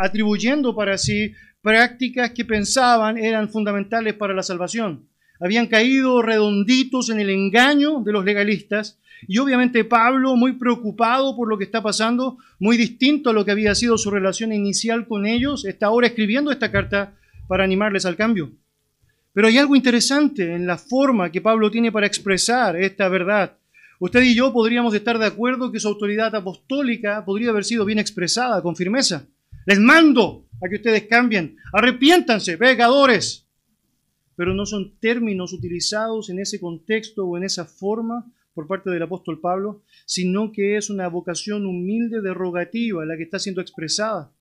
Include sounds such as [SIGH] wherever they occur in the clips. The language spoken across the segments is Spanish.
atribuyendo para sí prácticas que pensaban eran fundamentales para la salvación. Habían caído redonditos en el engaño de los legalistas y obviamente Pablo, muy preocupado por lo que está pasando, muy distinto a lo que había sido su relación inicial con ellos, está ahora escribiendo esta carta para animarles al cambio. Pero hay algo interesante en la forma que Pablo tiene para expresar esta verdad. Usted y yo podríamos estar de acuerdo que su autoridad apostólica podría haber sido bien expresada, con firmeza. Les mando a que ustedes cambien, arrepiéntanse, pecadores. Pero no son términos utilizados en ese contexto o en esa forma por parte del apóstol Pablo, sino que es una vocación humilde de rogativa la que está siendo expresada,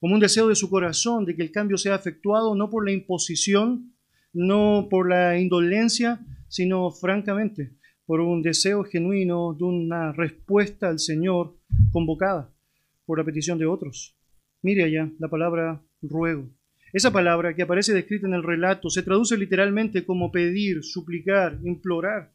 como un deseo de su corazón de que el cambio sea efectuado no por la imposición, no por la indolencia, sino francamente por un deseo genuino de una respuesta al Señor convocada por la petición de otros. Mire allá la palabra ruego. Esa palabra que aparece descrita en el relato se traduce literalmente como pedir, suplicar, implorar.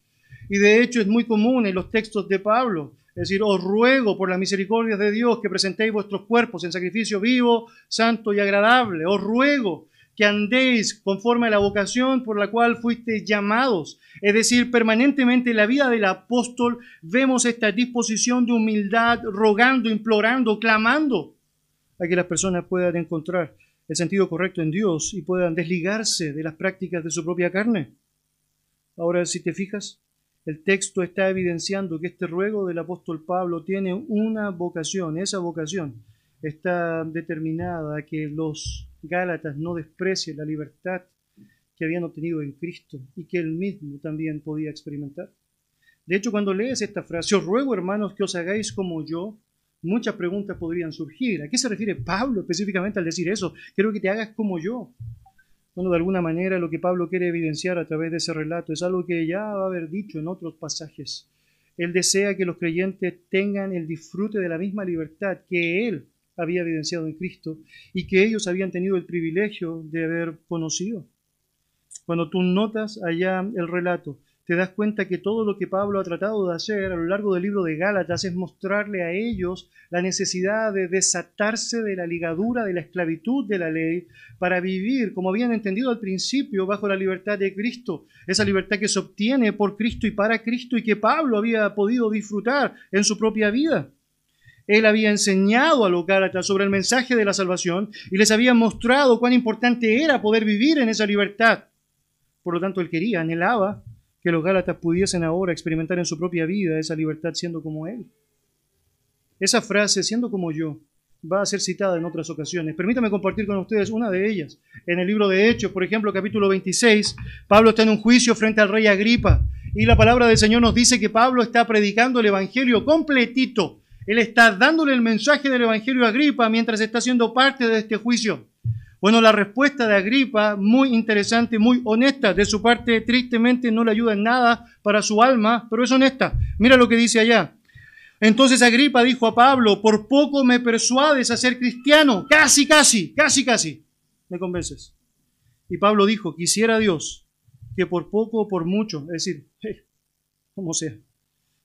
Y de hecho es muy común en los textos de Pablo. Es decir, os ruego por las misericordias de Dios que presentéis vuestros cuerpos en sacrificio vivo, santo y agradable. Os ruego que andéis conforme a la vocación por la cual fuisteis llamados. Es decir, permanentemente en la vida del apóstol vemos esta disposición de humildad, rogando, implorando, clamando a que las personas puedan encontrar el sentido correcto en Dios y puedan desligarse de las prácticas de su propia carne. Ahora, si te fijas, el texto está evidenciando que este ruego del apóstol Pablo tiene una vocación. Esa vocación está determinada a que los Gálatas no desprecien la libertad que habían obtenido en Cristo y que él mismo también podía experimentar. De hecho, cuando lees esta frase, os ruego, hermanos, que os hagáis como yo, muchas preguntas podrían surgir. ¿A qué se refiere Pablo específicamente al decir eso? Quiero que te hagas como yo. Bueno, de alguna manera lo que Pablo quiere evidenciar a través de ese relato es algo que ya va a haber dicho en otros pasajes. Él desea que los creyentes tengan el disfrute de la misma libertad que él había evidenciado en Cristo y que ellos habían tenido el privilegio de haber conocido. Cuando tú notas allá el relato, te das cuenta que todo lo que Pablo ha tratado de hacer a lo largo del libro de Gálatas es mostrarle a ellos la necesidad de desatarse de la ligadura de la esclavitud de la ley para vivir, como habían entendido al principio, bajo la libertad de Cristo, esa libertad que se obtiene por Cristo y para Cristo y que Pablo había podido disfrutar en su propia vida. Él había enseñado a los Gálatas sobre el mensaje de la salvación y les había mostrado cuán importante era poder vivir en esa libertad. Por lo tanto, él quería, anhelaba que los Gálatas pudiesen ahora experimentar en su propia vida esa libertad siendo como Él. Esa frase, siendo como yo, va a ser citada en otras ocasiones. Permítame compartir con ustedes una de ellas. En el libro de Hechos, por ejemplo, capítulo 26, Pablo está en un juicio frente al rey Agripa y la palabra del Señor nos dice que Pablo está predicando el Evangelio completito. Él está dándole el mensaje del Evangelio a Agripa mientras está siendo parte de este juicio. Bueno, la respuesta de Agripa, muy interesante, muy honesta. De su parte, tristemente no le ayuda en nada para su alma, pero es honesta. Mira lo que dice allá. Entonces Agripa dijo a Pablo, por poco me persuades a ser cristiano. Casi, casi, casi, casi. Me convences. Y Pablo dijo, quisiera Dios que por poco o por mucho, es decir, como sea,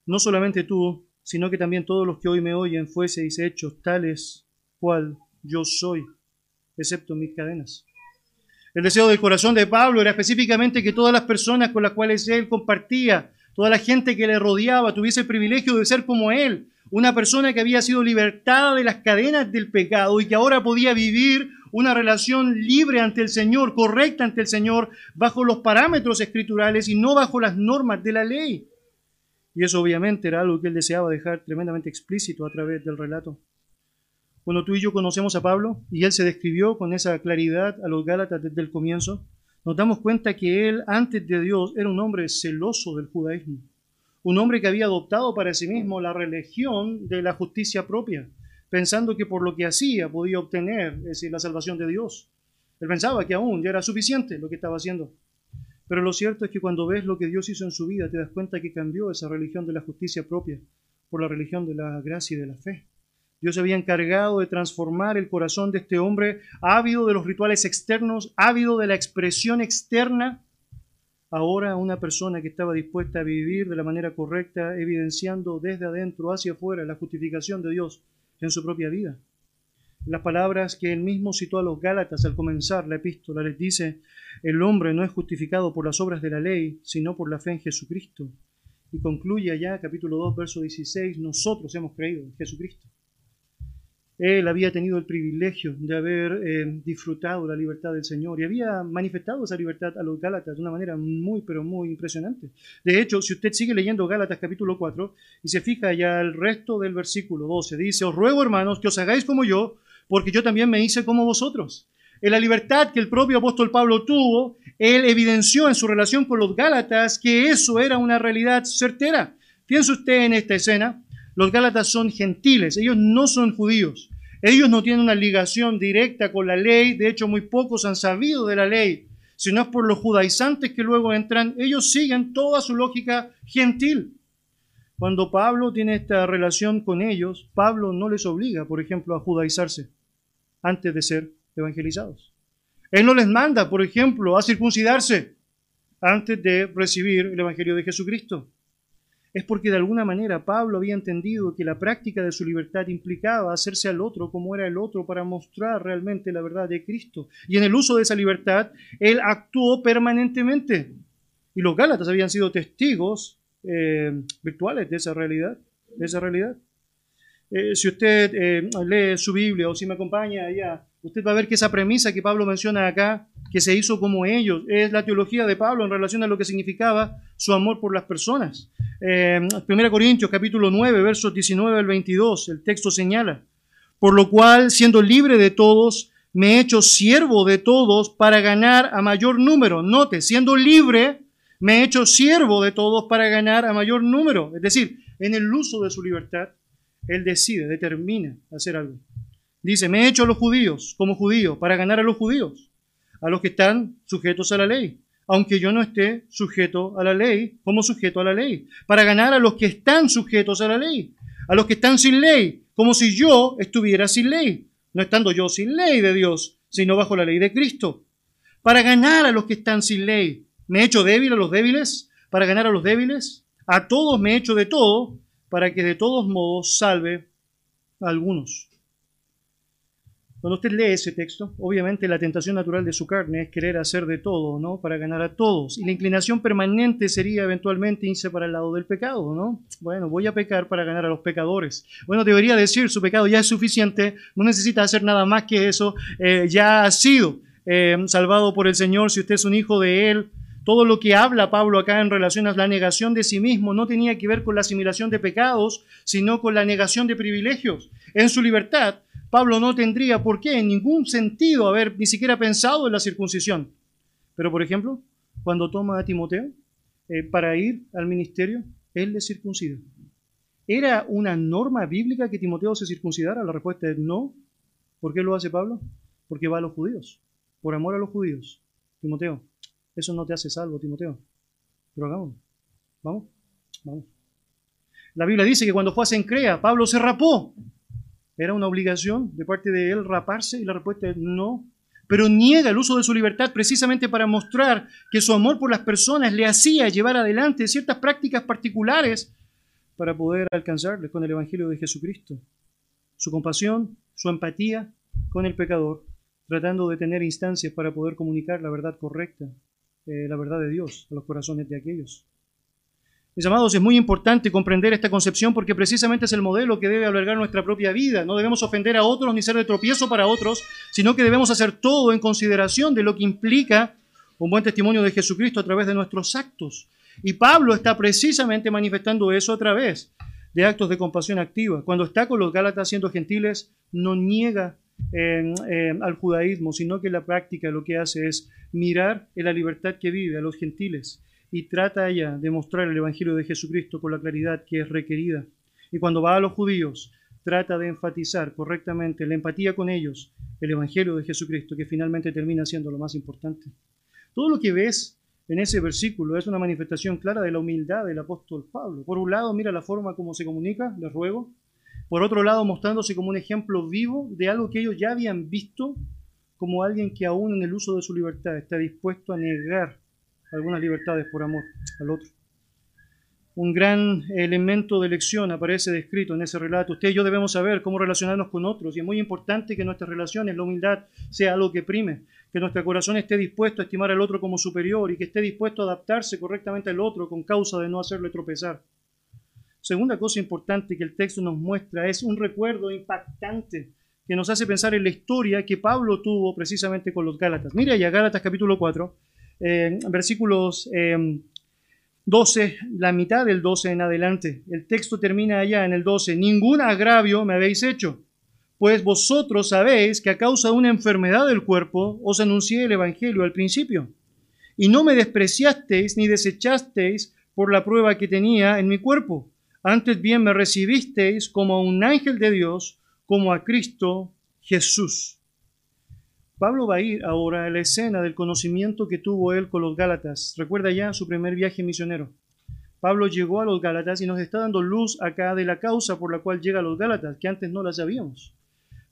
no solamente tú, sino que también todos los que hoy me oyen fueseis hechos tales cual yo soy excepto mis cadenas. El deseo del corazón de Pablo era específicamente que todas las personas con las cuales él compartía, toda la gente que le rodeaba, tuviese el privilegio de ser como él, una persona que había sido libertada de las cadenas del pecado y que ahora podía vivir una relación libre ante el Señor, correcta ante el Señor, bajo los parámetros escriturales y no bajo las normas de la ley. Y eso obviamente era algo que él deseaba dejar tremendamente explícito a través del relato. Cuando tú y yo conocemos a Pablo y él se describió con esa claridad a los Gálatas desde el comienzo, nos damos cuenta que él, antes de Dios, era un hombre celoso del judaísmo, un hombre que había adoptado para sí mismo la religión de la justicia propia, pensando que por lo que hacía podía obtener es la salvación de Dios. Él pensaba que aún ya era suficiente lo que estaba haciendo. Pero lo cierto es que cuando ves lo que Dios hizo en su vida, te das cuenta que cambió esa religión de la justicia propia por la religión de la gracia y de la fe. Dios se había encargado de transformar el corazón de este hombre, ávido de los rituales externos, ávido de la expresión externa, ahora una persona que estaba dispuesta a vivir de la manera correcta, evidenciando desde adentro hacia afuera la justificación de Dios en su propia vida. Las palabras que él mismo citó a los Gálatas al comenzar la epístola les dice, el hombre no es justificado por las obras de la ley, sino por la fe en Jesucristo. Y concluye allá, capítulo 2, verso 16, nosotros hemos creído en Jesucristo. Él había tenido el privilegio de haber eh, disfrutado la libertad del Señor y había manifestado esa libertad a los Gálatas de una manera muy, pero muy impresionante. De hecho, si usted sigue leyendo Gálatas capítulo 4 y se fija ya el resto del versículo 12, dice, os ruego hermanos que os hagáis como yo, porque yo también me hice como vosotros. En la libertad que el propio apóstol Pablo tuvo, él evidenció en su relación con los Gálatas que eso era una realidad certera. Piense usted en esta escena, los Gálatas son gentiles, ellos no son judíos. Ellos no tienen una ligación directa con la ley, de hecho muy pocos han sabido de la ley, sino es por los judaizantes que luego entran, ellos siguen toda su lógica gentil. Cuando Pablo tiene esta relación con ellos, Pablo no les obliga, por ejemplo, a judaizarse antes de ser evangelizados. Él no les manda, por ejemplo, a circuncidarse antes de recibir el Evangelio de Jesucristo es porque de alguna manera Pablo había entendido que la práctica de su libertad implicaba hacerse al otro como era el otro para mostrar realmente la verdad de Cristo. Y en el uso de esa libertad, él actuó permanentemente. Y los Gálatas habían sido testigos eh, virtuales de esa realidad. De esa realidad. Eh, si usted eh, lee su Biblia o si me acompaña allá, usted va a ver que esa premisa que Pablo menciona acá, que se hizo como ellos, es la teología de Pablo en relación a lo que significaba su amor por las personas. Eh, 1 Corintios capítulo 9, versos 19 al 22, el texto señala, por lo cual, siendo libre de todos, me he hecho siervo de todos para ganar a mayor número. Note, siendo libre, me he hecho siervo de todos para ganar a mayor número. Es decir, en el uso de su libertad, él decide, determina hacer algo. Dice, me he hecho a los judíos como judío para ganar a los judíos, a los que están sujetos a la ley, aunque yo no esté sujeto a la ley como sujeto a la ley, para ganar a los que están sujetos a la ley, a los que están sin ley, como si yo estuviera sin ley, no estando yo sin ley de Dios, sino bajo la ley de Cristo, para ganar a los que están sin ley. Me he hecho débil a los débiles, para ganar a los débiles, a todos me he hecho de todo, para que de todos modos salve a algunos. Cuando usted lee ese texto, obviamente la tentación natural de su carne es querer hacer de todo, ¿no? Para ganar a todos. Y la inclinación permanente sería eventualmente irse para el lado del pecado, ¿no? Bueno, voy a pecar para ganar a los pecadores. Bueno, debería decir, su pecado ya es suficiente, no necesita hacer nada más que eso, eh, ya ha sido eh, salvado por el Señor, si usted es un hijo de Él, todo lo que habla Pablo acá en relación a la negación de sí mismo no tenía que ver con la asimilación de pecados, sino con la negación de privilegios. En su libertad, Pablo no tendría por qué en ningún sentido haber ni siquiera pensado en la circuncisión. Pero, por ejemplo, cuando toma a Timoteo eh, para ir al ministerio, él le circuncida. ¿Era una norma bíblica que Timoteo se circuncidara? La respuesta es no. ¿Por qué lo hace Pablo? Porque va a los judíos, por amor a los judíos. Timoteo, eso no te hace salvo, Timoteo. Pero hagámoslo. Vamos, vamos. La Biblia dice que cuando fue a Sencrea, Pablo se rapó. ¿Era una obligación de parte de él raparse? Y la respuesta es no. Pero niega el uso de su libertad precisamente para mostrar que su amor por las personas le hacía llevar adelante ciertas prácticas particulares para poder alcanzarles con el Evangelio de Jesucristo. Su compasión, su empatía con el pecador, tratando de tener instancias para poder comunicar la verdad correcta eh, la verdad de Dios a los corazones de aquellos. Mis amados, es muy importante comprender esta concepción porque precisamente es el modelo que debe albergar nuestra propia vida. No debemos ofender a otros ni ser de tropiezo para otros, sino que debemos hacer todo en consideración de lo que implica un buen testimonio de Jesucristo a través de nuestros actos. Y Pablo está precisamente manifestando eso a través de actos de compasión activa. Cuando está con los Gálatas siendo gentiles, no niega al judaísmo, sino que la práctica lo que hace es mirar en la libertad que vive a los gentiles y trata allá de mostrar el Evangelio de Jesucristo con la claridad que es requerida. Y cuando va a los judíos, trata de enfatizar correctamente la empatía con ellos, el Evangelio de Jesucristo, que finalmente termina siendo lo más importante. Todo lo que ves en ese versículo es una manifestación clara de la humildad del apóstol Pablo. Por un lado, mira la forma como se comunica, les ruego, por otro lado, mostrándose como un ejemplo vivo de algo que ellos ya habían visto como alguien que aún en el uso de su libertad está dispuesto a negar algunas libertades por amor al otro. un gran elemento de lección aparece descrito en ese relato. Usted y yo debemos saber cómo relacionarnos con otros y es muy importante que nuestras relaciones, la humildad, sea algo que prime, que nuestro corazón esté dispuesto a estimar al otro como superior y que esté dispuesto a adaptarse correctamente al otro con causa de no hacerle tropezar. Segunda cosa importante que el texto nos muestra es un recuerdo impactante que nos hace pensar en la historia que Pablo tuvo precisamente con los Gálatas. Mira ya Gálatas capítulo 4, eh, versículos eh, 12, la mitad del 12 en adelante. El texto termina allá en el 12. Ningún agravio me habéis hecho, pues vosotros sabéis que a causa de una enfermedad del cuerpo os anuncié el Evangelio al principio. Y no me despreciasteis ni desechasteis por la prueba que tenía en mi cuerpo. Antes bien me recibisteis como a un ángel de Dios, como a Cristo Jesús. Pablo va a ir ahora a la escena del conocimiento que tuvo él con los Gálatas. Recuerda ya su primer viaje misionero. Pablo llegó a los Gálatas y nos está dando luz acá de la causa por la cual llega a los Gálatas, que antes no la sabíamos.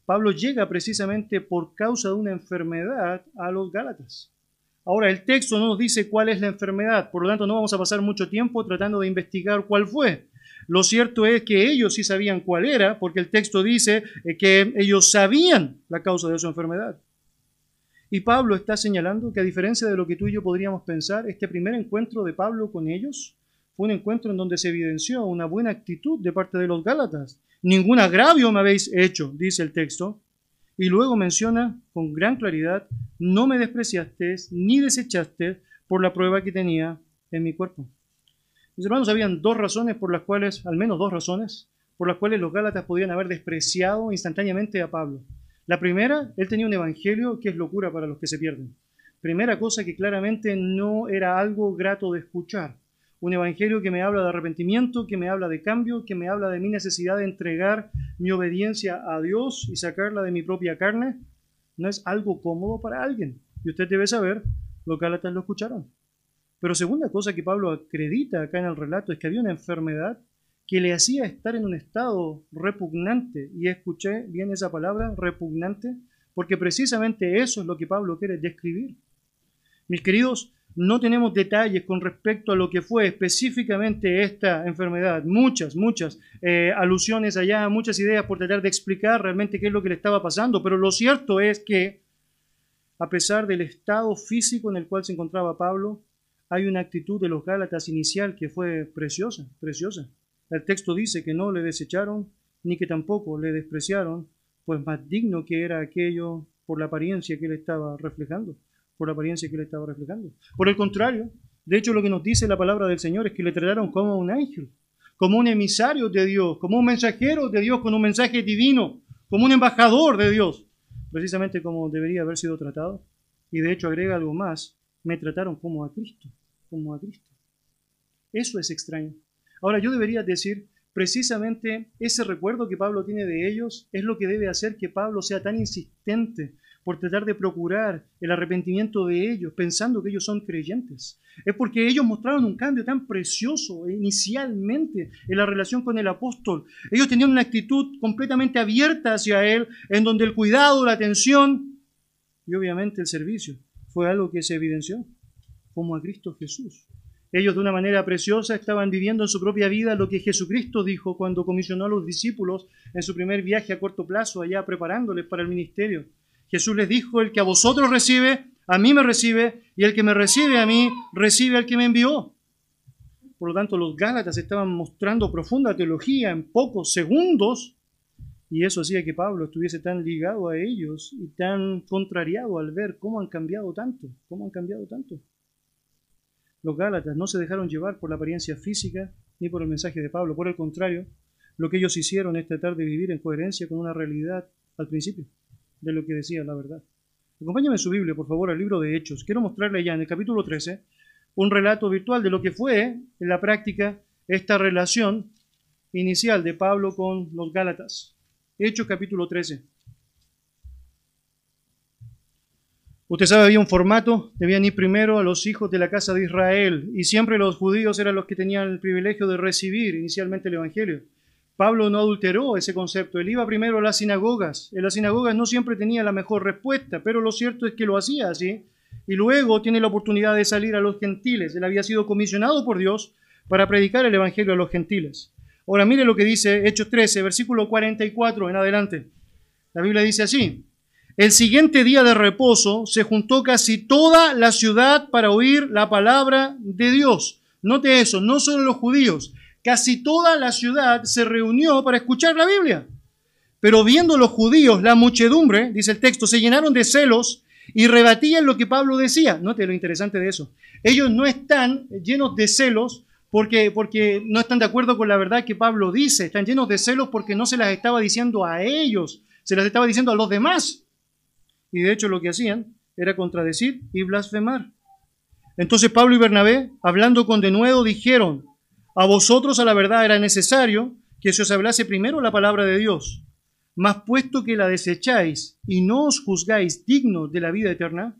Pablo llega precisamente por causa de una enfermedad a los Gálatas. Ahora, el texto no nos dice cuál es la enfermedad, por lo tanto no vamos a pasar mucho tiempo tratando de investigar cuál fue. Lo cierto es que ellos sí sabían cuál era, porque el texto dice eh, que ellos sabían la causa de su enfermedad. Y Pablo está señalando que a diferencia de lo que tú y yo podríamos pensar, este primer encuentro de Pablo con ellos fue un encuentro en donde se evidenció una buena actitud de parte de los Gálatas. Ningún agravio me habéis hecho, dice el texto. Y luego menciona con gran claridad, no me despreciaste ni desechaste por la prueba que tenía en mi cuerpo. Mis hermanos, habían dos razones por las cuales, al menos dos razones, por las cuales los Gálatas podían haber despreciado instantáneamente a Pablo. La primera, él tenía un evangelio que es locura para los que se pierden. Primera cosa que claramente no era algo grato de escuchar. Un evangelio que me habla de arrepentimiento, que me habla de cambio, que me habla de mi necesidad de entregar mi obediencia a Dios y sacarla de mi propia carne, no es algo cómodo para alguien. Y usted debe saber, los Gálatas lo escucharon. Pero segunda cosa que Pablo acredita acá en el relato es que había una enfermedad que le hacía estar en un estado repugnante. Y escuché bien esa palabra, repugnante, porque precisamente eso es lo que Pablo quiere describir. Mis queridos, no tenemos detalles con respecto a lo que fue específicamente esta enfermedad. Muchas, muchas eh, alusiones allá, muchas ideas por tratar de explicar realmente qué es lo que le estaba pasando. Pero lo cierto es que, a pesar del estado físico en el cual se encontraba Pablo, hay una actitud de los Gálatas inicial que fue preciosa, preciosa. El texto dice que no le desecharon, ni que tampoco le despreciaron, pues más digno que era aquello por la apariencia que él estaba reflejando, por la apariencia que él estaba reflejando. Por el contrario, de hecho lo que nos dice la palabra del Señor es que le trataron como un ángel, como un emisario de Dios, como un mensajero de Dios con un mensaje divino, como un embajador de Dios, precisamente como debería haber sido tratado. Y de hecho agrega algo más, me trataron como a Cristo, como a Cristo. Eso es extraño. Ahora, yo debería decir, precisamente ese recuerdo que Pablo tiene de ellos es lo que debe hacer que Pablo sea tan insistente por tratar de procurar el arrepentimiento de ellos, pensando que ellos son creyentes. Es porque ellos mostraron un cambio tan precioso inicialmente en la relación con el apóstol. Ellos tenían una actitud completamente abierta hacia él, en donde el cuidado, la atención y obviamente el servicio fue algo que se evidenció como a Cristo Jesús. Ellos de una manera preciosa estaban viviendo en su propia vida lo que Jesucristo dijo cuando comisionó a los discípulos en su primer viaje a corto plazo, allá preparándoles para el ministerio. Jesús les dijo, el que a vosotros recibe, a mí me recibe, y el que me recibe a mí, recibe al que me envió. Por lo tanto, los Gálatas estaban mostrando profunda teología en pocos segundos, y eso hacía que Pablo estuviese tan ligado a ellos y tan contrariado al ver cómo han cambiado tanto, cómo han cambiado tanto. Los Gálatas no se dejaron llevar por la apariencia física ni por el mensaje de Pablo. Por el contrario, lo que ellos hicieron es tratar de vivir en coherencia con una realidad al principio de lo que decía la verdad. Acompáñame en su Biblia, por favor, al libro de Hechos. Quiero mostrarle ya en el capítulo 13 un relato virtual de lo que fue en la práctica esta relación inicial de Pablo con los Gálatas. Hechos capítulo 13. Usted sabe, había un formato, debían ir primero a los hijos de la casa de Israel y siempre los judíos eran los que tenían el privilegio de recibir inicialmente el Evangelio. Pablo no adulteró ese concepto, él iba primero a las sinagogas. En las sinagogas no siempre tenía la mejor respuesta, pero lo cierto es que lo hacía así. Y luego tiene la oportunidad de salir a los gentiles. Él había sido comisionado por Dios para predicar el Evangelio a los gentiles. Ahora mire lo que dice Hechos 13, versículo 44 en adelante. La Biblia dice así, el siguiente día de reposo se juntó casi toda la ciudad para oír la palabra de Dios. Note eso, no solo los judíos, casi toda la ciudad se reunió para escuchar la Biblia. Pero viendo los judíos la muchedumbre, dice el texto, se llenaron de celos y rebatían lo que Pablo decía. Note lo interesante de eso. Ellos no están llenos de celos porque, porque no están de acuerdo con la verdad que Pablo dice. Están llenos de celos porque no se las estaba diciendo a ellos, se las estaba diciendo a los demás. Y de hecho lo que hacían era contradecir y blasfemar. Entonces Pablo y Bernabé, hablando con denuedo, dijeron, a vosotros a la verdad era necesario que se os hablase primero la palabra de Dios. Mas puesto que la desecháis y no os juzgáis dignos de la vida eterna,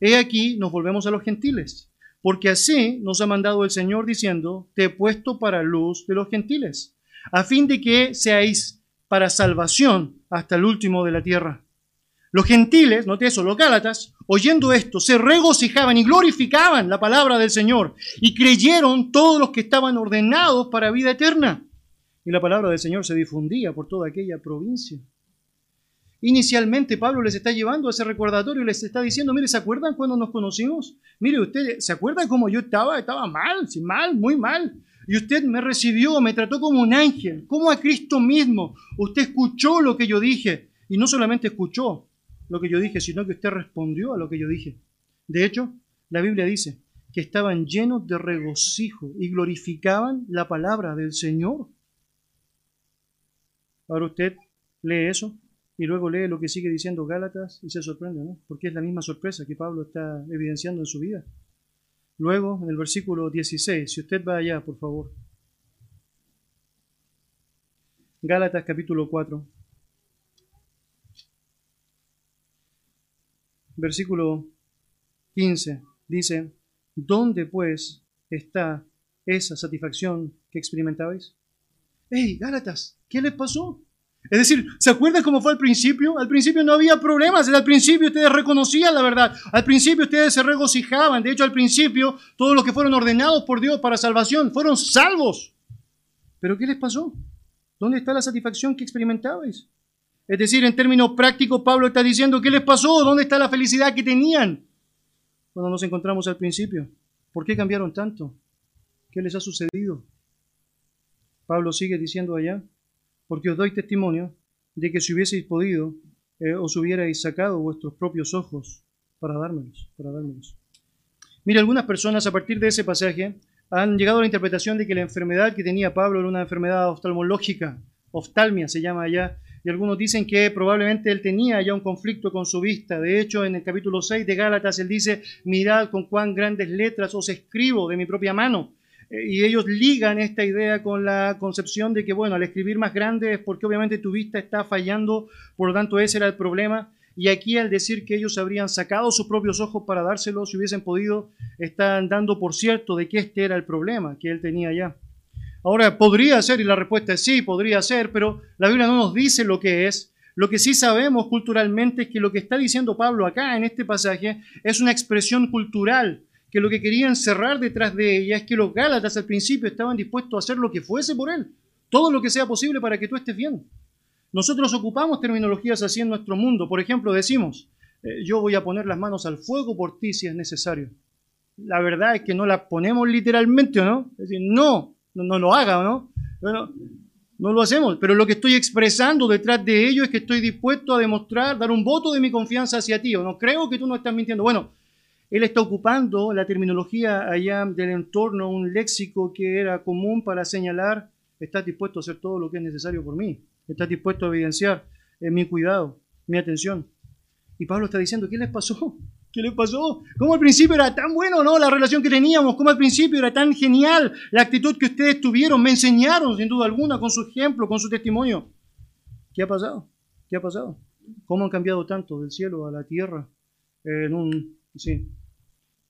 he aquí nos volvemos a los gentiles. Porque así nos ha mandado el Señor diciendo, te he puesto para luz de los gentiles, a fin de que seáis para salvación hasta el último de la tierra. Los gentiles, note eso, los gálatas, oyendo esto, se regocijaban y glorificaban la palabra del Señor y creyeron todos los que estaban ordenados para vida eterna. Y la palabra del Señor se difundía por toda aquella provincia. Inicialmente Pablo les está llevando a ese recordatorio y les está diciendo, mire, ¿se acuerdan cuando nos conocimos? Mire, ustedes, ¿se acuerdan cómo yo estaba? Estaba mal, sí, mal, muy mal. Y usted me recibió, me trató como un ángel, como a Cristo mismo. Usted escuchó lo que yo dije. Y no solamente escuchó, lo que yo dije, sino que usted respondió a lo que yo dije. De hecho, la Biblia dice que estaban llenos de regocijo y glorificaban la palabra del Señor. Ahora usted lee eso y luego lee lo que sigue diciendo Gálatas y se sorprende, ¿no? Porque es la misma sorpresa que Pablo está evidenciando en su vida. Luego, en el versículo 16, si usted va allá, por favor. Gálatas capítulo 4. Versículo 15 dice, ¿dónde pues está esa satisfacción que experimentabais? ¡Hey, Gálatas! ¿Qué les pasó? Es decir, ¿se acuerdan cómo fue al principio? Al principio no había problemas, al principio ustedes reconocían la verdad, al principio ustedes se regocijaban, de hecho al principio todos los que fueron ordenados por Dios para salvación fueron salvos. ¿Pero qué les pasó? ¿Dónde está la satisfacción que experimentabais? Es decir, en términos prácticos, Pablo está diciendo, ¿qué les pasó? ¿Dónde está la felicidad que tenían cuando nos encontramos al principio? ¿Por qué cambiaron tanto? ¿Qué les ha sucedido? Pablo sigue diciendo allá, porque os doy testimonio de que si hubieseis podido, eh, os hubierais sacado vuestros propios ojos para dármelos, para dármelos. Mira, algunas personas a partir de ese pasaje han llegado a la interpretación de que la enfermedad que tenía Pablo era una enfermedad oftalmológica, oftalmia se llama allá, y algunos dicen que probablemente él tenía ya un conflicto con su vista. De hecho, en el capítulo 6 de Gálatas, él dice, mirad con cuán grandes letras os escribo de mi propia mano. Eh, y ellos ligan esta idea con la concepción de que, bueno, al escribir más grande es porque obviamente tu vista está fallando, por lo tanto ese era el problema. Y aquí al decir que ellos habrían sacado sus propios ojos para dárselos, si hubiesen podido, están dando por cierto de que este era el problema que él tenía ya. Ahora, podría ser, y la respuesta es sí, podría ser, pero la Biblia no nos dice lo que es. Lo que sí sabemos culturalmente es que lo que está diciendo Pablo acá en este pasaje es una expresión cultural, que lo que querían cerrar detrás de ella es que los Gálatas al principio estaban dispuestos a hacer lo que fuese por él, todo lo que sea posible para que tú estés bien. Nosotros ocupamos terminologías así en nuestro mundo. Por ejemplo, decimos, eh, yo voy a poner las manos al fuego por ti si es necesario. La verdad es que no las ponemos literalmente, ¿no? Es decir, no, no, lo haga, ¿no? Bueno, no lo hacemos, pero lo que estoy expresando detrás de ello es que estoy dispuesto a demostrar, dar un voto de mi confianza hacia ti, o no creo que tú no estás mintiendo. Bueno, él está ocupando la terminología allá del entorno, un léxico que era común para señalar, estás dispuesto a hacer todo lo que es necesario por mí, estás dispuesto a evidenciar eh, mi cuidado, mi atención. Y Pablo está diciendo, ¿qué les pasó? ¿Qué le pasó? ¿Cómo al principio era tan bueno, no? La relación que teníamos, ¿cómo al principio era tan genial la actitud que ustedes tuvieron? Me enseñaron, sin duda alguna, con su ejemplo, con su testimonio. ¿Qué ha pasado? ¿Qué ha pasado? ¿Cómo han cambiado tanto del cielo a la tierra en un sí,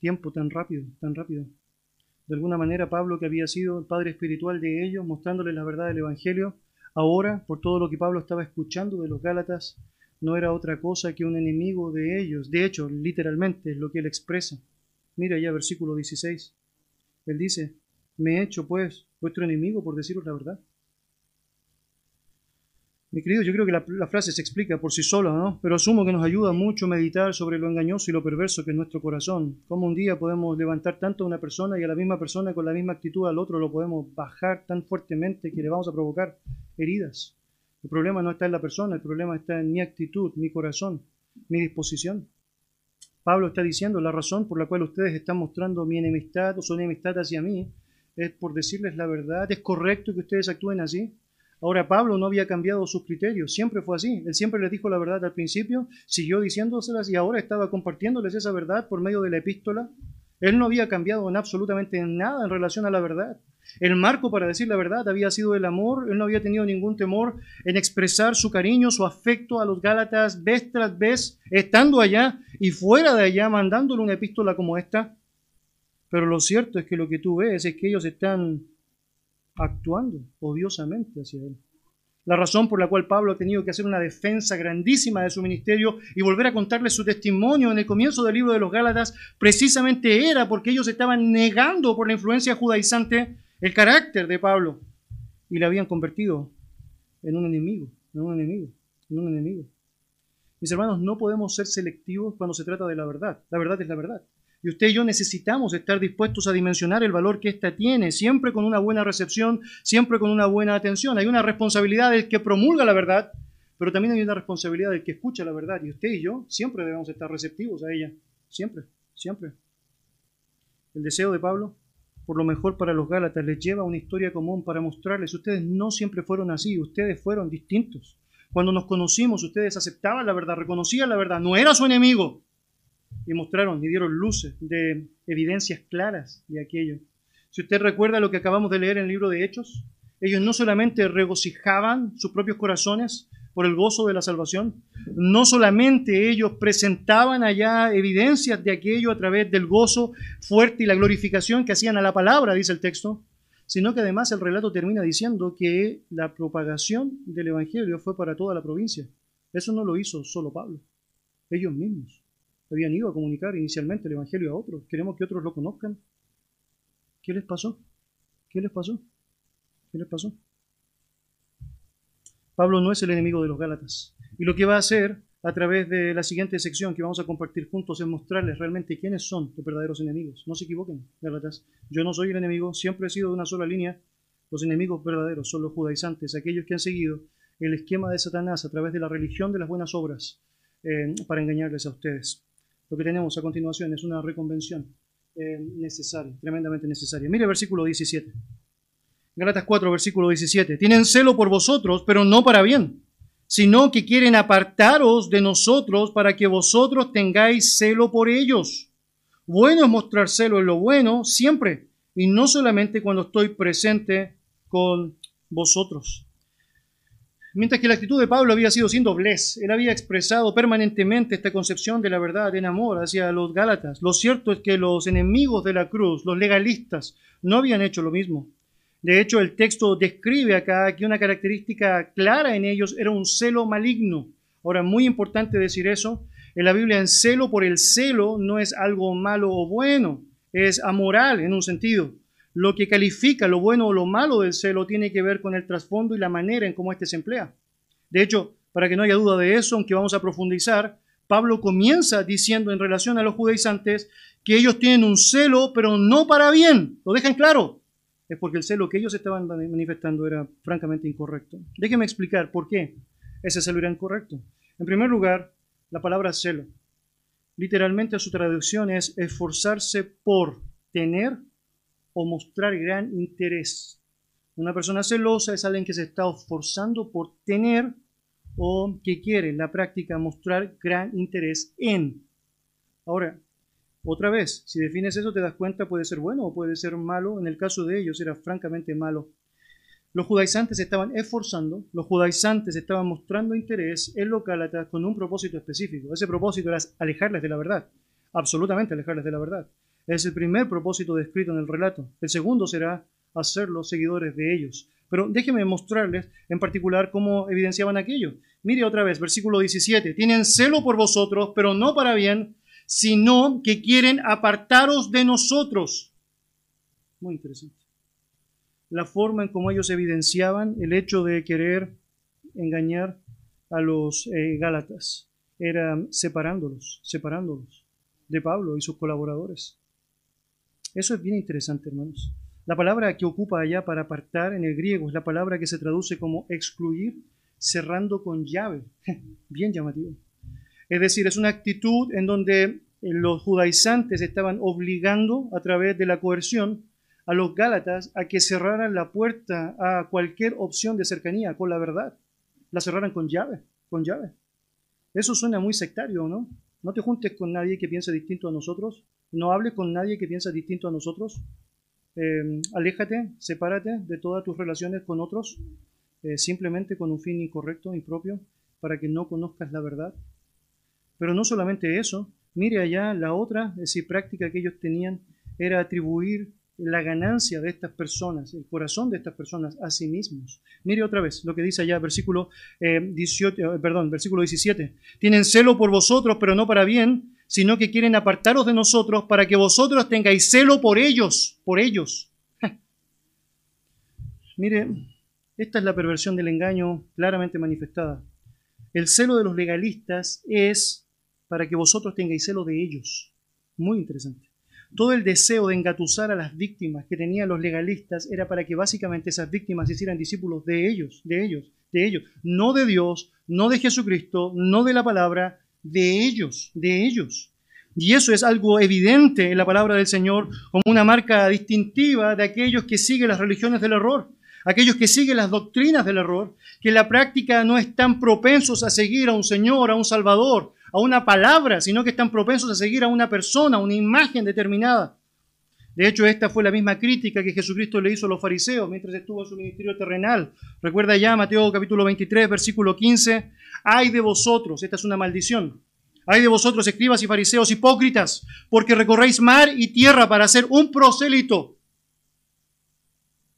tiempo tan rápido, tan rápido? De alguna manera, Pablo, que había sido el padre espiritual de ellos, mostrándoles la verdad del Evangelio, ahora, por todo lo que Pablo estaba escuchando de los Gálatas, no era otra cosa que un enemigo de ellos. De hecho, literalmente es lo que él expresa. Mira ya versículo 16. Él dice, me he hecho pues vuestro enemigo por deciros la verdad. Mi querido, yo creo que la, frase se explica por sí sola, ¿no? Pero asumo que nos ayuda mucho meditar sobre lo engañoso y lo perverso que es nuestro corazón. Cómo un día podemos levantar tanto a una persona y a la misma persona con la misma actitud al otro lo podemos bajar tan fuertemente que le vamos a provocar heridas. El problema no está en la persona, el problema está en mi actitud, mi corazón, mi disposición. Pablo está diciendo la razón por la cual ustedes están mostrando mi enemistad o su enemistad hacia mí es por decirles la verdad. ¿Es correcto que ustedes actúen así? Ahora Pablo no había cambiado sus criterios, siempre fue así. Él siempre les dijo la verdad al principio, siguió diciéndoselas y ahora estaba compartiéndoles esa verdad por medio de la epístola. Él no había cambiado en absolutamente nada en relación a la verdad. El marco para decir la verdad había sido el amor. Él no había tenido ningún temor en expresar su cariño, su afecto a los Gálatas vez tras vez, estando allá y fuera de allá, mandándole una epístola como esta. Pero lo cierto es que lo que tú ves es que ellos están actuando odiosamente hacia él. La razón por la cual Pablo ha tenido que hacer una defensa grandísima de su ministerio y volver a contarle su testimonio en el comienzo del libro de los Gálatas, precisamente era porque ellos estaban negando por la influencia judaizante el carácter de Pablo y le habían convertido en un enemigo, en un enemigo, en un enemigo. Mis hermanos, no podemos ser selectivos cuando se trata de la verdad. La verdad es la verdad. Y usted y yo necesitamos estar dispuestos a dimensionar el valor que ésta tiene, siempre con una buena recepción, siempre con una buena atención. Hay una responsabilidad del que promulga la verdad, pero también hay una responsabilidad del que escucha la verdad. Y usted y yo siempre debemos estar receptivos a ella. Siempre, siempre. El deseo de Pablo, por lo mejor para los Gálatas, les lleva una historia común para mostrarles, ustedes no siempre fueron así, ustedes fueron distintos. Cuando nos conocimos, ustedes aceptaban la verdad, reconocían la verdad, no era su enemigo, y mostraron y dieron luces de evidencias claras de aquello. Si usted recuerda lo que acabamos de leer en el libro de Hechos, ellos no solamente regocijaban sus propios corazones por el gozo de la salvación, no solamente ellos presentaban allá evidencias de aquello a través del gozo fuerte y la glorificación que hacían a la palabra, dice el texto, sino que además el relato termina diciendo que la propagación del Evangelio fue para toda la provincia. Eso no lo hizo solo Pablo, ellos mismos habían ido a comunicar inicialmente el Evangelio a otros. Queremos que otros lo conozcan. ¿Qué les pasó? ¿Qué les pasó? ¿Qué les pasó? Pablo no es el enemigo de los Gálatas. Y lo que va a hacer a través de la siguiente sección que vamos a compartir juntos es mostrarles realmente quiénes son los verdaderos enemigos. No se equivoquen, Gálatas. Yo no soy el enemigo, siempre he sido de una sola línea. Los enemigos verdaderos son los judaizantes, aquellos que han seguido el esquema de Satanás a través de la religión de las buenas obras eh, para engañarles a ustedes. Lo que tenemos a continuación es una reconvención eh, necesaria, tremendamente necesaria. Mire versículo 17. Galatas 4, versículo 17. Tienen celo por vosotros, pero no para bien, sino que quieren apartaros de nosotros para que vosotros tengáis celo por ellos. Bueno es mostrar celo en lo bueno siempre, y no solamente cuando estoy presente con vosotros. Mientras que la actitud de Pablo había sido sin doblez, él había expresado permanentemente esta concepción de la verdad en amor hacia los Gálatas. Lo cierto es que los enemigos de la cruz, los legalistas, no habían hecho lo mismo. De hecho, el texto describe acá que una característica clara en ellos era un celo maligno. Ahora, muy importante decir eso. En la Biblia, en celo por el celo no es algo malo o bueno, es amoral en un sentido. Lo que califica lo bueno o lo malo del celo tiene que ver con el trasfondo y la manera en cómo éste se emplea. De hecho, para que no haya duda de eso, aunque vamos a profundizar, Pablo comienza diciendo en relación a los judaizantes que ellos tienen un celo, pero no para bien. Lo dejan claro. Es porque el celo que ellos estaban manifestando era francamente incorrecto. Déjenme explicar por qué ese celo era incorrecto. En primer lugar, la palabra celo. Literalmente su traducción es esforzarse por tener o mostrar gran interés. Una persona celosa es alguien que se está esforzando por tener o que quiere en la práctica mostrar gran interés en. Ahora, otra vez, si defines eso te das cuenta puede ser bueno o puede ser malo. En el caso de ellos era francamente malo. Los judaizantes estaban esforzando, los judaizantes estaban mostrando interés en los gálatas con un propósito específico. Ese propósito era alejarles de la verdad, absolutamente alejarles de la verdad. Es el primer propósito descrito en el relato. El segundo será hacerlos seguidores de ellos. Pero déjenme mostrarles en particular cómo evidenciaban aquello. Mire otra vez, versículo 17. Tienen celo por vosotros, pero no para bien, sino que quieren apartaros de nosotros. Muy interesante. la forma en cómo ellos evidenciaban el hecho de querer engañar a los eh, Gálatas. Era separándolos, separándolos de Pablo y sus colaboradores. Eso es bien interesante, hermanos. La palabra que ocupa allá para apartar en el griego es la palabra que se traduce como excluir, cerrando con llave. [LAUGHS] Bien llamativo. Es decir, es una actitud en donde los judaizantes estaban obligando a través de la coerción a los gálatas a que cerraran la puerta a cualquier opción de cercanía con la verdad. La cerraran con llave, con llave. Eso suena muy sectario, ¿no? No te juntes con nadie que piense distinto a nosotros. No hables con nadie que piensa distinto a nosotros. Eh, aléjate, sepárate de todas tus relaciones con otros, eh, simplemente con un fin incorrecto, impropio, para que no conozcas la verdad. Pero no solamente eso, mire allá la otra, es práctica que ellos tenían era atribuir la ganancia de estas personas, el corazón de estas personas a sí mismos. Mire otra vez lo que dice allá, versículo, 18, eh, eh, perdón, versículo 17. Tienen celo por vosotros, pero no para bien, sino que quieren apartaros de nosotros para que vosotros tengáis celo por ellos, por ellos. Mire, esta es la perversión del engaño claramente manifestada. El celo de los legalistas es para que vosotros tengáis celo de ellos. Muy interesante. Todo el deseo de engatusar a las víctimas que tenían los legalistas era para que básicamente esas víctimas hicieran discípulos de ellos, de ellos, de ellos, no de Dios, no de Jesucristo, no de la palabra, de ellos, de ellos. Y eso es algo evidente en la palabra del Señor como una marca distintiva de aquellos que siguen las religiones del error, aquellos que siguen las doctrinas del error, que en la práctica no están propensos a seguir a un Señor, a un Salvador, a una palabra, sino que están propensos a seguir a una persona, una imagen determinada. De hecho, esta fue la misma crítica que Jesucristo le hizo a los fariseos mientras estuvo en su ministerio terrenal. Recuerda ya Mateo capítulo 23, versículo 15, ay de vosotros, esta es una maldición, ay de vosotros, escribas y fariseos hipócritas, porque recorréis mar y tierra para hacer un prosélito.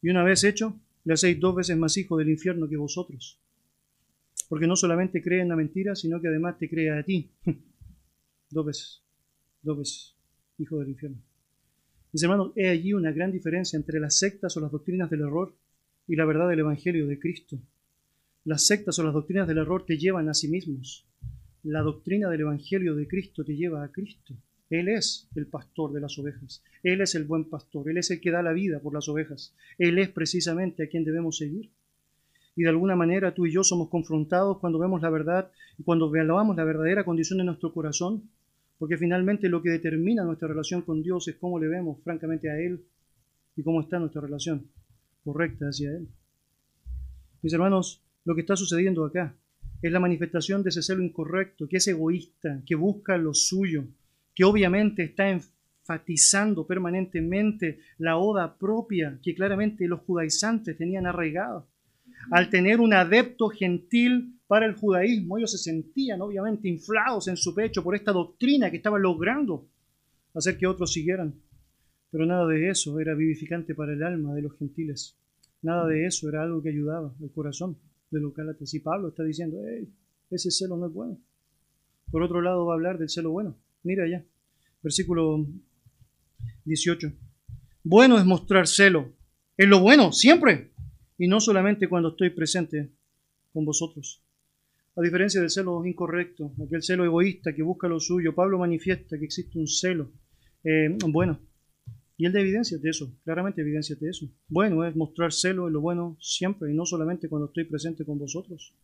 Y una vez hecho, le hacéis dos veces más hijo del infierno que vosotros porque no solamente cree en la mentira, sino que además te cree a ti. [LAUGHS] dos veces, dos veces, hijo del infierno. Mis hermanos, he allí una gran diferencia entre las sectas o las doctrinas del error y la verdad del Evangelio de Cristo. Las sectas o las doctrinas del error te llevan a sí mismos. La doctrina del Evangelio de Cristo te lleva a Cristo. Él es el pastor de las ovejas. Él es el buen pastor. Él es el que da la vida por las ovejas. Él es precisamente a quien debemos seguir y de alguna manera tú y yo somos confrontados cuando vemos la verdad y cuando evaluamos la verdadera condición de nuestro corazón, porque finalmente lo que determina nuestra relación con Dios es cómo le vemos francamente a Él y cómo está nuestra relación correcta hacia Él. Mis hermanos, lo que está sucediendo acá es la manifestación de ese celo incorrecto, que es egoísta, que busca lo suyo, que obviamente está enfatizando permanentemente la oda propia que claramente los judaizantes tenían arraigado al tener un adepto gentil para el judaísmo, ellos se sentían obviamente inflados en su pecho por esta doctrina que estaba logrando hacer que otros siguieran. Pero nada de eso era vivificante para el alma de los gentiles. Nada de eso era algo que ayudaba el corazón de los gálatas. Y Pablo está diciendo, ese celo no es bueno. Por otro lado va a hablar del celo bueno. Mira allá, versículo 18. Bueno es mostrar celo. Es lo bueno, siempre y no solamente cuando estoy presente con vosotros. A diferencia del celo incorrecto, aquel celo egoísta que busca lo suyo, Pablo manifiesta que existe un celo eh, bueno. Y él da evidencias de eso, claramente evidencias de eso. Bueno es mostrar celo en lo bueno siempre y no solamente cuando estoy presente con vosotros.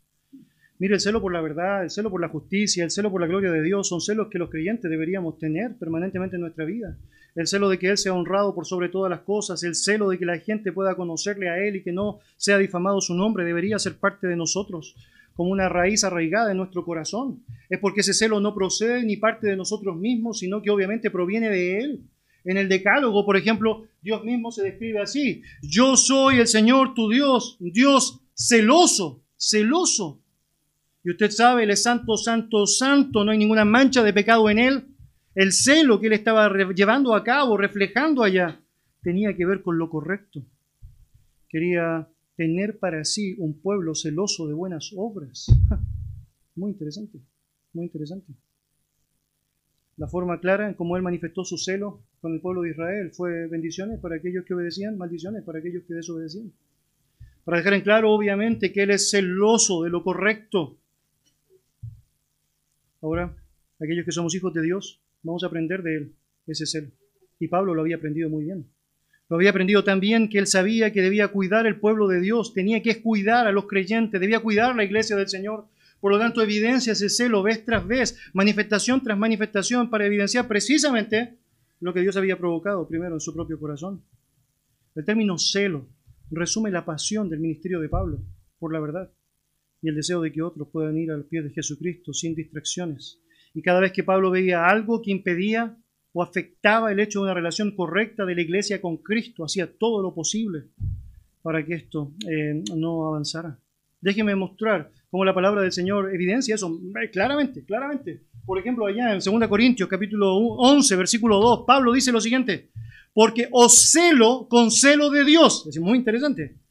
Mire, el celo por la verdad, el celo por la justicia, el celo por la gloria de Dios son celos que los creyentes deberíamos tener permanentemente en nuestra vida el celo de que Él sea honrado por sobre todas las cosas, el celo de que la gente pueda conocerle a Él y que no sea difamado su nombre, debería ser parte de nosotros como una raíz arraigada en nuestro corazón. Es porque ese celo no procede ni parte de nosotros mismos, sino que obviamente proviene de Él. En el Decálogo, por ejemplo, Dios mismo se describe así. Yo soy el Señor tu Dios, Dios celoso, celoso. Y usted sabe, Él es santo, santo, santo, no hay ninguna mancha de pecado en Él. El celo que él estaba llevando a cabo, reflejando allá, tenía que ver con lo correcto. Quería tener para sí un pueblo celoso de buenas obras. Muy interesante, muy interesante. La forma clara en cómo él manifestó su celo con el pueblo de Israel fue bendiciones para aquellos que obedecían, maldiciones para aquellos que desobedecían. Para dejar en claro, obviamente, que él es celoso de lo correcto. Ahora, aquellos que somos hijos de Dios, vamos a aprender de él ese celo. Y Pablo lo había aprendido muy bien. Lo había aprendido también que él sabía que debía cuidar el pueblo de Dios, tenía que cuidar a los creyentes, debía cuidar la iglesia del Señor. Por lo tanto, evidencia ese celo vez tras vez, manifestación tras manifestación, para evidenciar precisamente lo que Dios había provocado primero en su propio corazón. El término celo resume la pasión del ministerio de Pablo por la verdad y el deseo de que otros puedan ir a los pies de Jesucristo sin distracciones. Y cada vez que Pablo veía algo que impedía o afectaba el hecho de una relación correcta de la iglesia con Cristo, hacía todo lo posible para que esto eh, no avanzara. Déjeme mostrar cómo la palabra del Señor evidencia eso eh, claramente, claramente. Por ejemplo, allá en 2 Corintios capítulo 11, versículo 2, Pablo dice lo siguiente, porque os celo con celo de Dios. Es muy interesante.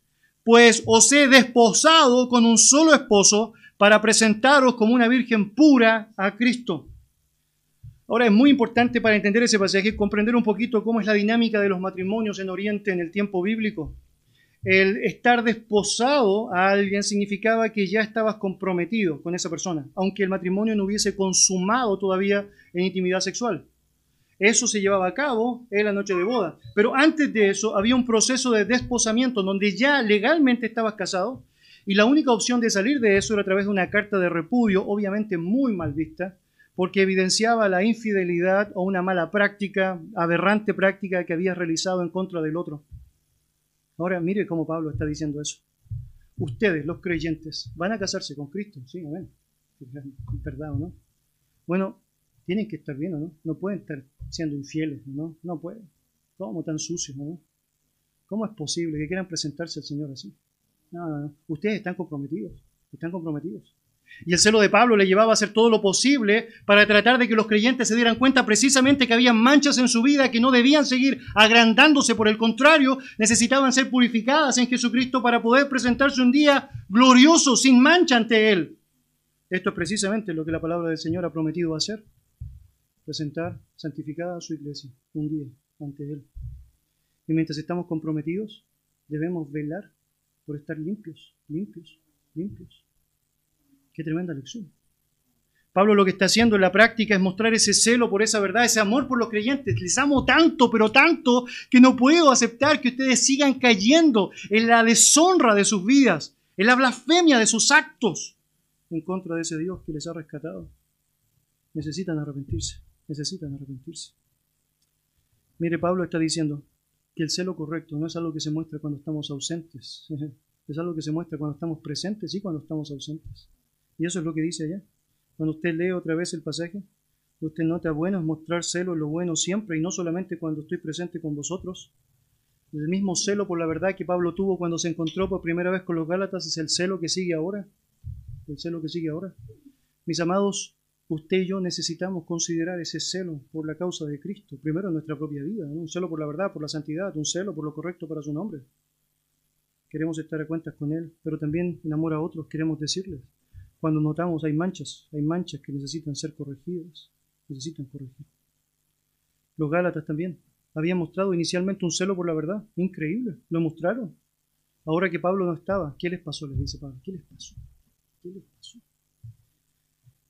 Pues os he desposado con un solo esposo para presentaros como una virgen pura a Cristo. Ahora es muy importante para entender ese pasaje comprender un poquito cómo es la dinámica de los matrimonios en Oriente en el tiempo bíblico el estar desposado a alguien significaba que ya estabas comprometido con esa persona, aunque el matrimonio no hubiese consumado todavía en intimidad sexual. Eso se llevaba a cabo en la noche de boda. Pero antes de eso había un proceso de desposamiento donde ya legalmente estabas casado y la única opción de salir de eso era a través de una carta de repudio, obviamente muy mal vista, porque evidenciaba la infidelidad o una mala práctica, aberrante práctica que habías realizado en contra del otro. Ahora mire cómo Pablo está diciendo eso. Ustedes, los creyentes, van a casarse con Cristo, sí, amén. [LAUGHS] ¿Verdad o no? Bueno, tienen que estar bien, ¿o no? No pueden estar siendo infieles, ¿no? No pueden. ¿Cómo tan sucios, no? ¿Cómo es posible que quieran presentarse al Señor así? No, no. Ustedes están comprometidos. Están comprometidos. Y el celo de Pablo le llevaba a hacer todo lo posible para tratar de que los creyentes se dieran cuenta precisamente que había manchas en su vida que no debían seguir agrandándose, por el contrario, necesitaban ser purificadas en Jesucristo para poder presentarse un día glorioso, sin mancha ante Él. Esto es precisamente lo que la palabra del Señor ha prometido hacer, presentar santificada a su iglesia un día ante Él. Y mientras estamos comprometidos, debemos velar por estar limpios, limpios, limpios. Qué tremenda lección. Pablo lo que está haciendo en la práctica es mostrar ese celo por esa verdad, ese amor por los creyentes. Les amo tanto, pero tanto, que no puedo aceptar que ustedes sigan cayendo en la deshonra de sus vidas, en la blasfemia de sus actos en contra de ese Dios que les ha rescatado. Necesitan arrepentirse, necesitan arrepentirse. Mire, Pablo está diciendo que el celo correcto no es algo que se muestra cuando estamos ausentes, [LAUGHS] es algo que se muestra cuando estamos presentes y cuando estamos ausentes. Y eso es lo que dice allá. Cuando usted lee otra vez el pasaje, usted nota bueno es mostrar celo lo bueno siempre y no solamente cuando estoy presente con vosotros. El mismo celo por la verdad que Pablo tuvo cuando se encontró por primera vez con los Gálatas es el celo que sigue ahora. El celo que sigue ahora. Mis amados, usted y yo necesitamos considerar ese celo por la causa de Cristo. Primero en nuestra propia vida, un celo por la verdad, por la santidad, un celo por lo correcto para su nombre. Queremos estar a cuentas con Él, pero también en amor a otros queremos decirles, cuando notamos hay manchas, hay manchas que necesitan ser corregidas, necesitan corregir. Los Gálatas también habían mostrado inicialmente un celo por la verdad, increíble, lo mostraron. Ahora que Pablo no estaba, ¿qué les pasó? Les dice Pablo, ¿qué les pasó? ¿Qué les pasó?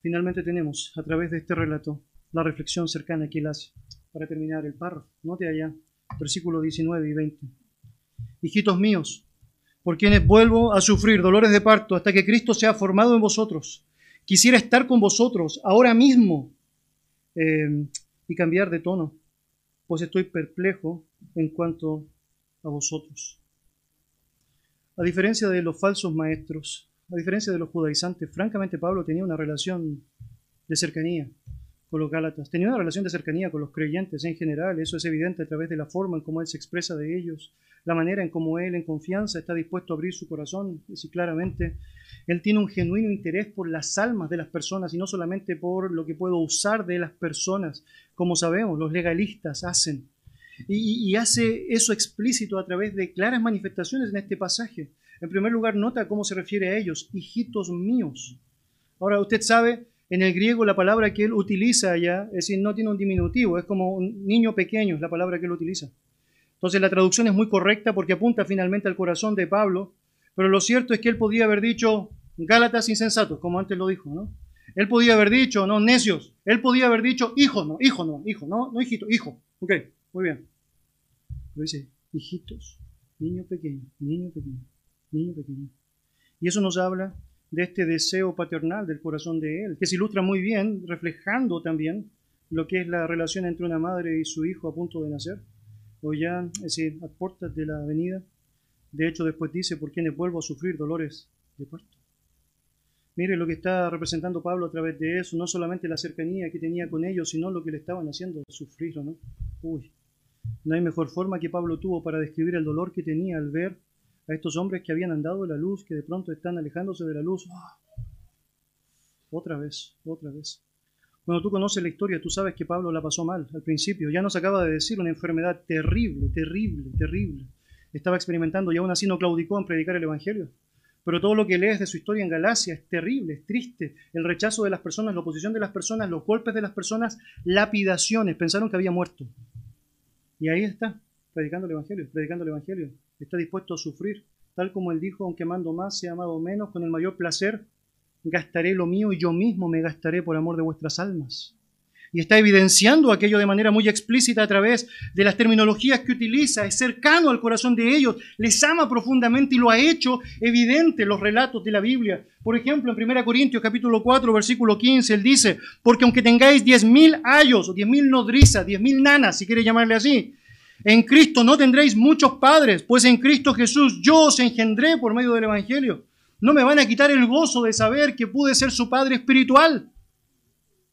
Finalmente tenemos, a través de este relato, la reflexión cercana que él hace para terminar el párrafo. Note allá, versículos 19 y 20. Hijitos míos, por quienes vuelvo a sufrir dolores de parto hasta que Cristo sea formado en vosotros. Quisiera estar con vosotros ahora mismo eh, y cambiar de tono, pues estoy perplejo en cuanto a vosotros. A diferencia de los falsos maestros, a diferencia de los judaizantes, francamente Pablo tenía una relación de cercanía con los Gálatas. Tenía una relación de cercanía con los creyentes en general, eso es evidente a través de la forma en cómo él se expresa de ellos, la manera en cómo él en confianza está dispuesto a abrir su corazón, y claramente él tiene un genuino interés por las almas de las personas y no solamente por lo que puedo usar de las personas, como sabemos, los legalistas hacen. Y hace eso explícito a través de claras manifestaciones en este pasaje. En primer lugar, nota cómo se refiere a ellos, hijitos míos. Ahora, usted sabe, En el griego la palabra que él utiliza allá, es decir, no tiene un diminutivo, es como un niño pequeño, es la palabra que él utiliza. Entonces la traducción es muy correcta porque apunta finalmente al corazón de Pablo, pero lo cierto es que él podía haber dicho Gálatas insensatos, como antes lo dijo, ¿no? Él podía haber dicho, no, necios. Él podía haber dicho, hijo, no, hijo, no, hijo, no, no hijito, hijo. Ok, muy bien. Lo dice, hijitos, niño pequeño, niño pequeño, niño pequeño. Y eso nos habla de este deseo paternal del corazón de él, que se ilustra muy bien, reflejando también lo que es la relación entre una madre y su hijo a punto de nacer, o ya, es decir, a puertas de la venida. De hecho, después dice, por quienes vuelvo a sufrir dolores de parto. Mire lo que está representando Pablo a través de eso, no solamente la cercanía que tenía con ellos, sino lo que le estaban haciendo sufrir, ¿no? Uy, no hay mejor forma que Pablo tuvo para describir el dolor que tenía al ver a estos hombres que habían andado de la luz, que de pronto están alejándose de la luz. Otra vez, otra vez. Cuando tú conoces la historia, tú sabes que Pablo la pasó mal al principio. Ya nos acaba de decir una enfermedad terrible, terrible, terrible. Estaba experimentando y aún así no claudicó en predicar el Evangelio. Pero todo lo que lees de su historia en Galacia es terrible, es triste. El rechazo de las personas, la oposición de las personas, los golpes de las personas, lapidaciones. Pensaron que había muerto. Y ahí está, predicando el Evangelio, predicando el Evangelio. Está dispuesto a sufrir, tal como él dijo, aunque mando más, sea amado menos, con el mayor placer gastaré lo mío y yo mismo me gastaré por amor de vuestras almas y está evidenciando aquello de manera muy explícita a través de las terminologías que utiliza, es cercano al corazón de ellos, les ama profundamente y lo ha hecho evidente en los relatos de la Biblia. Por ejemplo, en 1 Corintios capítulo 4, versículo 15, él dice, porque aunque tengáis diez mil ayos, o diez mil nodrizas, diez mil nanas, si quiere llamarle así, en Cristo no tendréis muchos padres, pues en Cristo Jesús yo os engendré por medio del Evangelio. No me van a quitar el gozo de saber que pude ser su padre espiritual.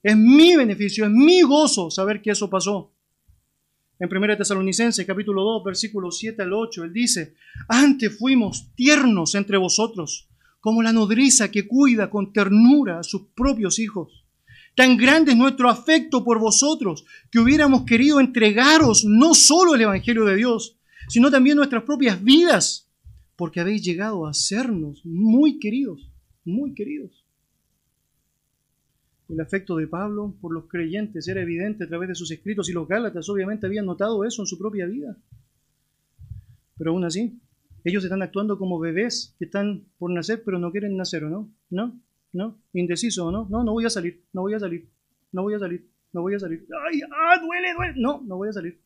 Es mi beneficio, es mi gozo saber que eso pasó. En 1 Tesalonicenses capítulo 2, versículos 7 al 8, él dice, antes fuimos tiernos entre vosotros, como la nodriza que cuida con ternura a sus propios hijos. Tan grande es nuestro afecto por vosotros que hubiéramos querido entregaros no solo el Evangelio de Dios, sino también nuestras propias vidas, porque habéis llegado a sernos muy queridos, muy queridos. El afecto de Pablo por los creyentes era evidente a través de sus escritos y los Gálatas obviamente habían notado eso en su propia vida. Pero aún así, ellos están actuando como bebés que están por nacer pero no quieren nacer, ¿o no? ¿No? ¿No? Indeciso, ¿o no? No, no voy a salir, no voy a salir, no voy a salir, no voy a salir. ¡Ay, ah, duele, duele! No, no voy a salir.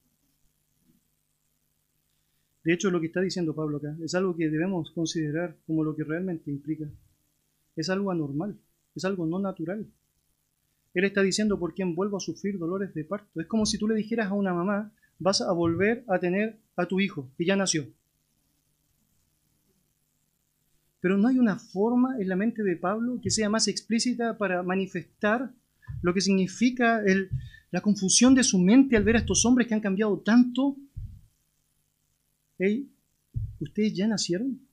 De hecho, lo que está diciendo Pablo acá es algo que debemos considerar como lo que realmente implica. Es algo anormal, es algo no natural. Él está diciendo por quién vuelvo a sufrir dolores de parto. Es como si tú le dijeras a una mamá, vas a volver a tener a tu hijo, que ya nació. Pero no hay una forma en la mente de Pablo que sea más explícita para manifestar lo que significa la confusión de su mente al ver a estos hombres que han cambiado tanto. Hey, ¿Ustedes ya nacieron?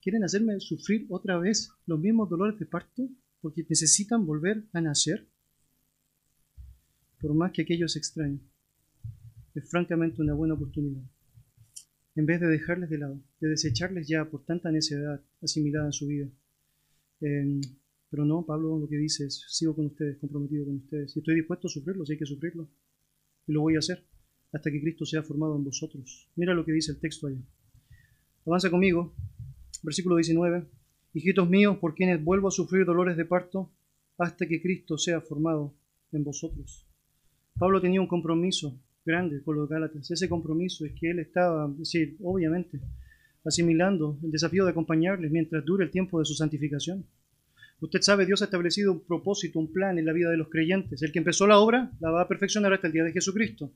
¿Quieren hacerme sufrir otra vez los mismos dolores de parto? porque necesitan volver a nacer, por más que aquello se extrañe. Es francamente una buena oportunidad. En vez de dejarles de lado, de desecharles ya por tanta necedad asimilada en su vida. Em, pero no, Pablo lo que dice es, sigo con ustedes, comprometido con ustedes, y estoy dispuesto a sufrirlo, si hay que sufrirlo. Y lo voy a hacer hasta que Cristo sea formado en vosotros. Mira lo que dice el texto allá. Avanza conmigo, versículo 19 hijitos míos, por quienes vuelvo a sufrir dolores de parto hasta que Cristo sea formado en vosotros. Pablo tenía un compromiso grande con los Gálatas. Ese compromiso es que él estaba, decir, obviamente, asimilando el desafío de acompañarles mientras dure el tiempo de su santificación. Usted sabe, Dios ha establecido un propósito, un plan en la vida de los creyentes. El que empezó la obra la va a perfeccionar hasta el día de Jesucristo.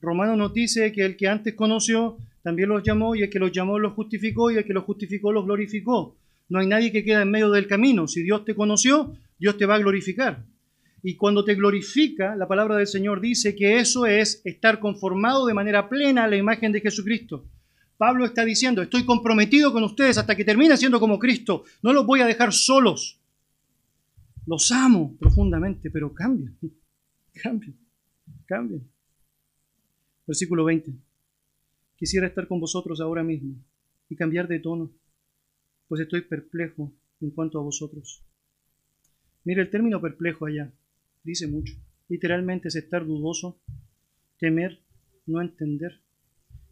Romano nos dice que el que antes conoció también los llamó y el que los llamó los justificó y el que los justificó los glorificó. No hay nadie que quede en medio del camino. Si Dios te conoció, Dios te va a glorificar. Y cuando te glorifica, la palabra del Señor dice que eso es estar conformado de manera plena a la imagen de Jesucristo. Pablo está diciendo, estoy comprometido con ustedes hasta que termine siendo como Cristo. No los voy a dejar solos. Los amo profundamente, pero cambien, [LAUGHS] cambien, cambien. Versículo 20. Quisiera estar con vosotros ahora mismo y cambiar de tono pues estoy perplejo en cuanto a vosotros. Mire, el término perplejo allá dice mucho. Literalmente es estar dudoso, temer, no entender.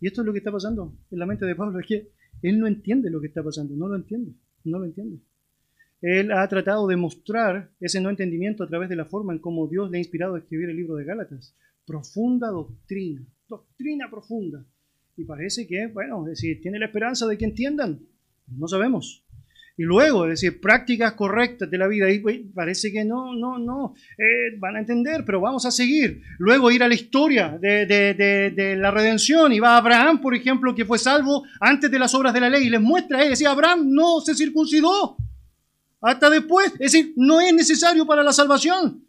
Y esto es lo que está pasando en la mente de Pablo, es que él no entiende lo que está pasando, no lo entiende, no lo entiende. Él ha tratado de mostrar ese no entendimiento a través de la forma en cómo Dios le ha inspirado a escribir el libro de Gálatas. Profunda doctrina, doctrina profunda. Y parece que, bueno, es decir, tiene la esperanza de que entiendan. No sabemos. Y luego, es decir, prácticas correctas de la vida. Y parece que no, no, no, eh, van a entender, pero vamos a seguir. Luego ir a la historia de, de, de, la redención. Y va Abraham, por ejemplo, que fue salvo antes de las obras de la ley. Y les muestra, es decir, Abraham no se circuncidó hasta después. Es decir, no es necesario para la salvación.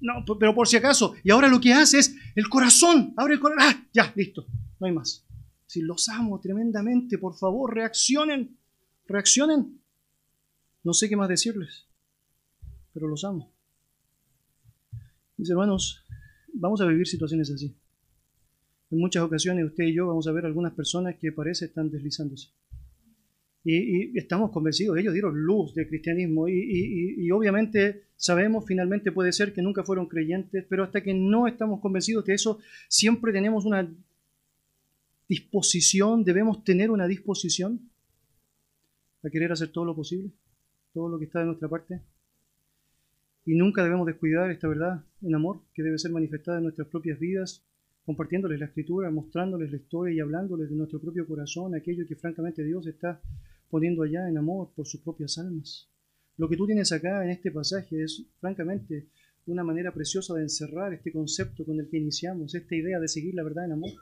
No, pero por si acaso. Y ahora lo que hace es el corazón. Abre el corazón. Ah, ya, listo. No hay más. Si los amo tremendamente, por favor, reaccionen. Reaccionen. No sé qué más decirles, pero los amo. Mis hermanos, vamos a vivir situaciones así. En muchas ocasiones usted y yo vamos a ver algunas personas que parece están deslizándose. Y, estamos convencidos, ellos dieron luz del cristianismo y, y, obviamente sabemos finalmente puede ser que nunca fueron creyentes, pero hasta que no estamos convencidos de eso, siempre tenemos una disposición, debemos tener una disposición a querer hacer todo lo posible, todo lo que está de nuestra parte. Y nunca debemos descuidar esta verdad en amor que debe ser manifestada en nuestras propias vidas, compartiéndoles la escritura, mostrándoles la historia y hablándoles de nuestro propio corazón, aquello que francamente Dios está poniendo allá en amor por sus propias almas. Lo que tú tienes acá en este pasaje es francamente una manera preciosa de encerrar este concepto con el que iniciamos, esta idea de seguir la verdad en amor.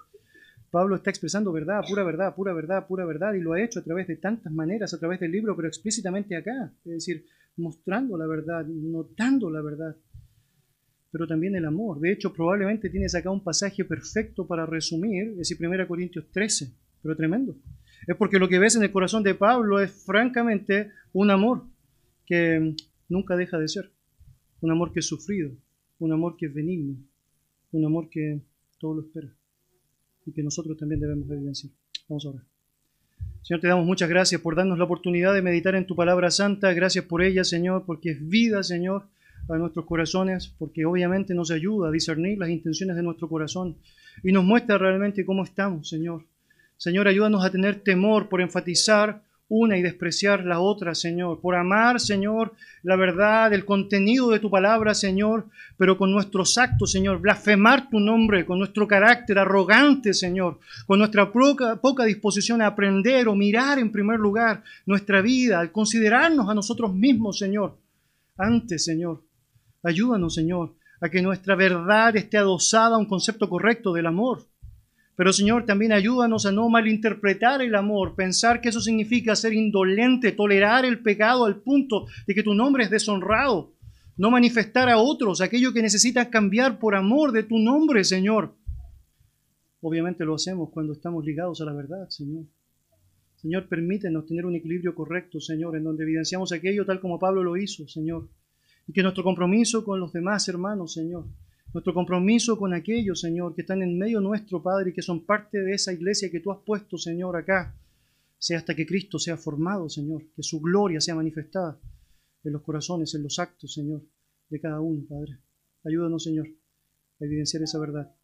Pablo está expresando verdad, pura verdad, pura verdad, pura verdad, y lo ha hecho a través de tantas maneras, a través del libro, pero explícitamente acá, es decir, mostrando la verdad, notando la verdad, pero también el amor. De hecho, probablemente tienes acá un pasaje perfecto para resumir, es decir, 1 Corintios 13, pero tremendo. Es porque lo que ves en el corazón de Pablo es francamente un amor que nunca deja de ser, un amor que es sufrido, un amor que es benigno, un amor que todo lo espera y que nosotros también debemos evidenciar. Vamos a orar. Señor, te damos muchas gracias por darnos la oportunidad de meditar en tu palabra santa. Gracias por ella, Señor, porque es vida, Señor, a nuestros corazones, porque obviamente nos ayuda a discernir las intenciones de nuestro corazón y nos muestra realmente cómo estamos, Señor. Señor, ayúdanos a tener temor por enfatizar una y despreciar la otra, Señor, por amar, Señor, la verdad, el contenido de tu palabra, Señor, pero con nuestros actos, Señor, blasfemar tu nombre, con nuestro carácter arrogante, Señor, con nuestra poca, disposición a aprender o mirar en primer lugar nuestra vida, al considerarnos a nosotros mismos, Señor. Antes, Señor, ayúdanos, Señor, a que nuestra verdad esté adosada a un concepto correcto del amor pero Señor, también ayúdanos a no malinterpretar el amor, pensar que eso significa ser indolente, tolerar el pecado al punto de que tu nombre es deshonrado, no manifestar a otros aquello que necesitas cambiar por amor de tu nombre, Señor. Obviamente lo hacemos cuando estamos ligados a la verdad, Señor. Señor, permítenos tener un equilibrio correcto, Señor, en donde evidenciamos aquello tal como Pablo lo hizo, Señor. Y que nuestro compromiso con los demás hermanos, Señor, nuestro compromiso con aquellos, Señor, que están en medio nuestro, Padre, y que son parte de esa iglesia que tú has puesto, Señor, acá, sea hasta que Cristo sea formado, Señor, que su gloria sea manifestada en los corazones, en los actos, Señor, de cada uno, Padre. Ayúdanos, Señor, a evidenciar esa verdad.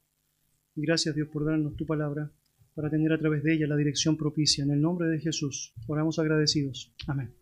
Y gracias, Dios, por darnos tu palabra para tener a través de ella la dirección propicia. En el nombre de Jesús, oramos agradecidos. Amén.